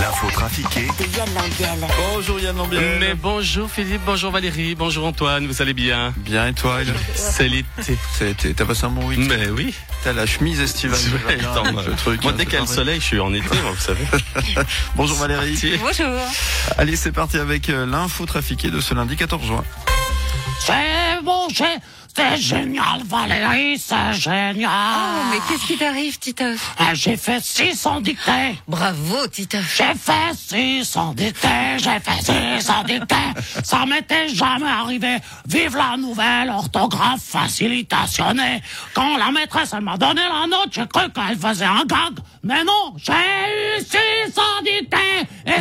L'info trafiquée Yann Lambiel. Bonjour Yann Lambiel. Mais bonjour Philippe, bonjour Valérie, bonjour Antoine, vous allez bien? Bien et toi Yann? C'est l'été. Ça a été- T'as passé un bon week-end? Mais oui. T'as la chemise estivale. Ouais, attends, le truc, moi, là, dès c'est qu'il y a le soleil, je suis en été, moi, vous savez. Bonjour Valérie. Bonjour. Allez, c'est parti avec euh, l'info trafiquée de ce lundi 14 juin. C'est bon, c'est, c'est génial, Valérie, c'est génial. Oh, mais qu'est-ce qui t'arrive, Titeuf? Ah, J'ai fait 600 dictées. Bravo, Titeuf. J'ai fait 600 dictées, j'ai fait 600 dictées. Ça m'était jamais arrivé. Vive la nouvelle orthographe facilitationnée. Quand la maîtresse, elle m'a donné la note, j'ai cru qu'elle faisait un gag. Mais non, j'ai eu 600 dictées.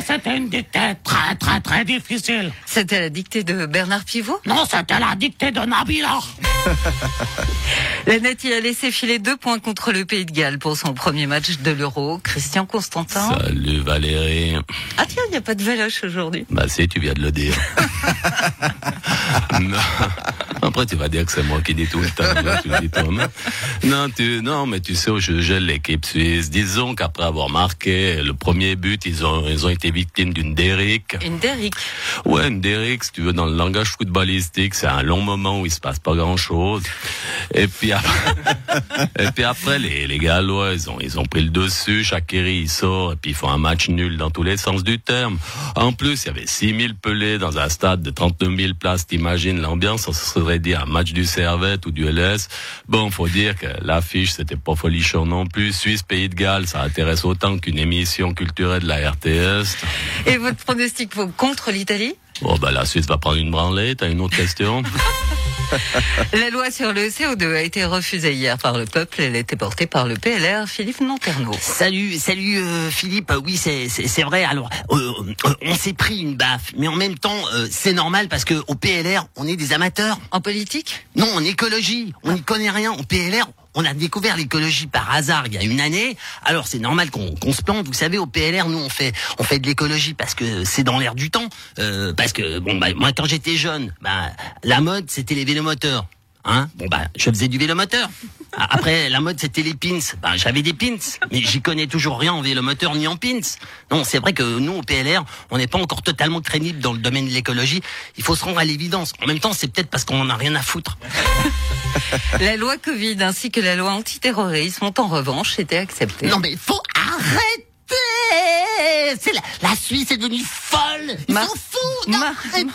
C'était une dictée très, très, très difficile. C'était la dictée de Bernard Pivot? Non, c'était la dictée de Nabila. La Nati a laissé filer deux points contre le Pays de Galles pour son premier match de l'Euro. Christian Constantin. Salut Valérie. Ah tiens, il n'y a pas de Valoche aujourd'hui. Bah si, tu viens de le dire. non. Après, tu vas dire que c'est moi qui dis tout le temps. là, tu dis toi-même. Non, tu, non, mais tu sais, je gèle l'équipe suisse. Disons qu'après avoir marqué le premier but, ils ont, ils ont été victimes d'une dérique. Une Derrick. Ouais, une dérique, si tu veux, dans le langage footballistique, c'est un long moment où il se passe pas grand chose. Et puis après, et puis après, les, les Gallois, ils ont, ils ont pris le dessus, Shakiri, il sort, et puis ils font un match nul dans tous les sens du terme. En plus, il y avait 6000 pelés dans un stade de 39 000 places, t'imagines l'ambiance, on se serait un match du Servette ou du LS. Bon, faut dire que l'affiche, c'était pas folichon non plus. Suisse, Pays de Galles, ça intéresse autant qu'une émission culturelle de la RTS. Et votre pronostic contre l'Italie? Bon, bah, la Suisse va prendre une branlée. T'as une autre question? La loi sur le CO2 a été refusée hier par le peuple. Elle était portée par le PLR Philippe Nanterno. Salut, salut euh, Philippe. Euh, Oui, c'est vrai. Alors, euh, euh, on s'est pris une baffe, mais en même temps, euh, c'est normal parce que au PLR, on est des amateurs. En politique? Non, en écologie, on n'y connaît rien. Au PLR, on a découvert l'écologie par hasard il y a une année. Alors c'est normal qu'on qu'on se plante. Vous savez, au PLR, nous on fait on fait de l'écologie parce que c'est dans l'air du temps. Euh, parce que bon, bah, moi quand j'étais jeune, bah, la mode c'était les vélomoteurs. Hein bon bah je faisais du vélomoteur. A- Après la mode c'était les pins. Bah, j'avais des pins, mais j'y connais toujours rien en vélomoteur ni en pins. Non, c'est vrai que nous au PLR, on n'est pas encore totalement crédible dans le domaine de l'écologie. Il faut se rendre à l'évidence. En même temps, c'est peut-être parce qu'on en a rien à foutre. La loi Covid ainsi que la loi antiterrorisme ont en revanche été acceptées. Non mais faut arrêter C'est la, la Suisse est devenue folle Ils Mar- s'en foutent Mar- Arrêtez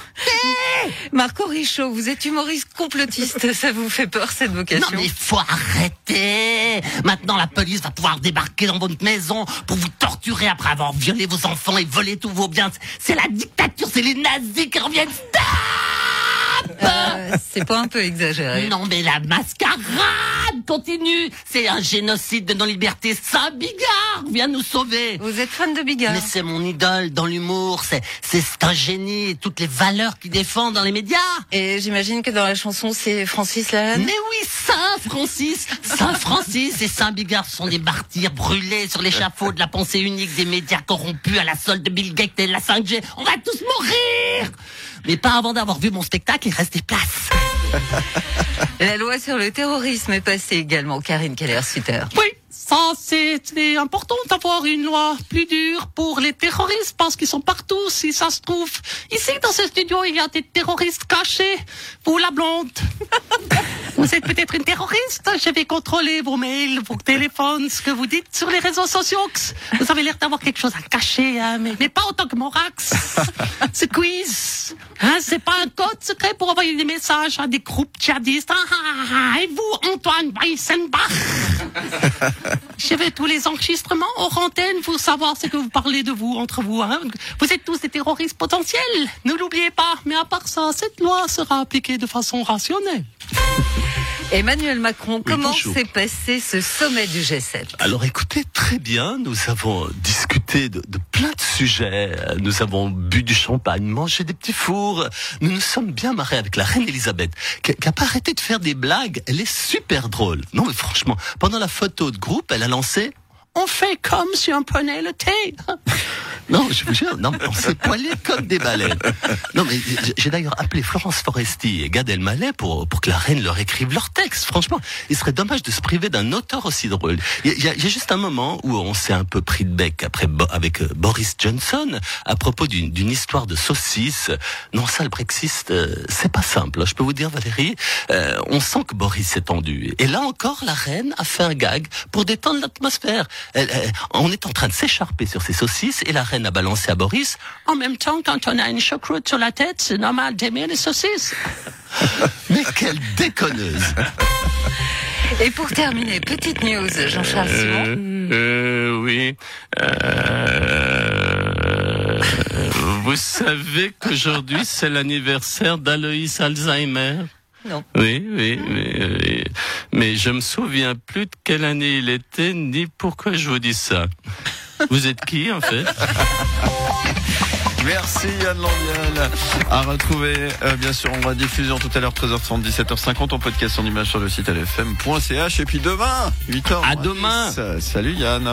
Marco Richaud, vous êtes humoriste complotiste. Ça vous fait peur cette vocation? Non mais faut arrêter Maintenant la police va pouvoir débarquer dans votre maison pour vous torturer après avoir violé vos enfants et volé tous vos biens. C'est la dictature, c'est les nazis qui reviennent. Stop Euh, C'est pas un peu exagéré. Non mais la mascarade continue C'est un génocide de nos libertés. Saint Bigard vient nous sauver Vous êtes fan de Bigard Mais c'est mon idole dans l'humour, c'est c'est un génie, et toutes les valeurs qu'il défend dans les médias. Et j'imagine que dans la chanson, c'est Francis Lalanne Mais oui, Saint Francis, Saint Francis et Saint Bigard sont des martyrs brûlés sur l'échafaud de la pensée unique des médias corrompus à la solde de Bill Gates et de la 5G. On va tous mourir Mais pas avant d'avoir vu mon spectacle, il reste des places. La loi sur le terrorisme est passée également. Karine Keller-Sutter. Oui, ça c'est important d'avoir une loi plus dure pour les terroristes parce qu'ils sont partout si ça se trouve. Ici dans ce studio il y a des terroristes cachés. Vous la blonde. Vous êtes peut-être une terroriste. Je vais contrôler vos mails, vos téléphones, ce que vous dites sur les réseaux sociaux. Vous avez l'air d'avoir quelque chose à cacher, hein, mais, mais pas autant que Morax. Ce quiz, hein, c'est pas un code secret pour envoyer des messages à des groupes djihadistes. Ah, ah, ah, et vous, Antoine Weissenbach? Je vais tous les enregistrements hors antenne pour savoir ce que vous parlez de vous entre vous. Hein. Vous êtes tous des terroristes potentiels, ne l'oubliez pas. Mais à part ça, cette loi sera appliquée de façon rationnelle. Emmanuel Macron, comment s'est passé ce sommet du G7 Alors écoutez, très bien, nous avons discuté de, de plein de sujets, nous avons bu du champagne, mangé des petits fours, nous nous sommes bien marrés avec la reine Elisabeth, qui qui a pas arrêté de faire des blagues, elle est super drôle. Non mais franchement, pendant la photo de groupe, elle a lancé On fait comme si on prenait le thé. Non, je vous jure, non, on s'est poilé comme des baleines. Non, mais j'ai- d'ailleurs appelé Florence Foresti et Gad Elmaleh pour, pour que la reine leur écrive leur texte. Franchement, il serait dommage de se priver d'un auteur aussi drôle. Il y, y a- juste un moment où on s'est un peu pris de bec après avec euh, Boris Johnson à propos d'une histoire de saucisse. Non, ça, le Brexit, euh, c'est pas simple. Je peux vous dire, Valérie, euh, on sent que Boris s'est tendu. Et là encore, la reine a fait un gag pour détendre l'atmosphère. On est en train de s'écharper sur ces saucisses et la reine a balancé à Boris. En même temps, quand on a une choucroute sur la tête, c'est normal d'aimer les saucisses. Mais quelle déconneuse Et pour terminer, petite news, Jean-Charles Simon. Euh, euh, oui. Euh, vous savez qu'aujourd'hui c'est l'anniversaire d'Aloïs Alzheimer Non. Oui, oui, oui, oui. Mais je me souviens plus de quelle année il était, ni pourquoi je vous dis ça. Vous êtes qui en fait Merci Yann Lambiel. À retrouver, euh, bien sûr, en rediffusion tout à l'heure, 13h30, 17h50, en podcast en image sur le site lfm.ch. Et puis demain, 8h. À demain. Salut Yann.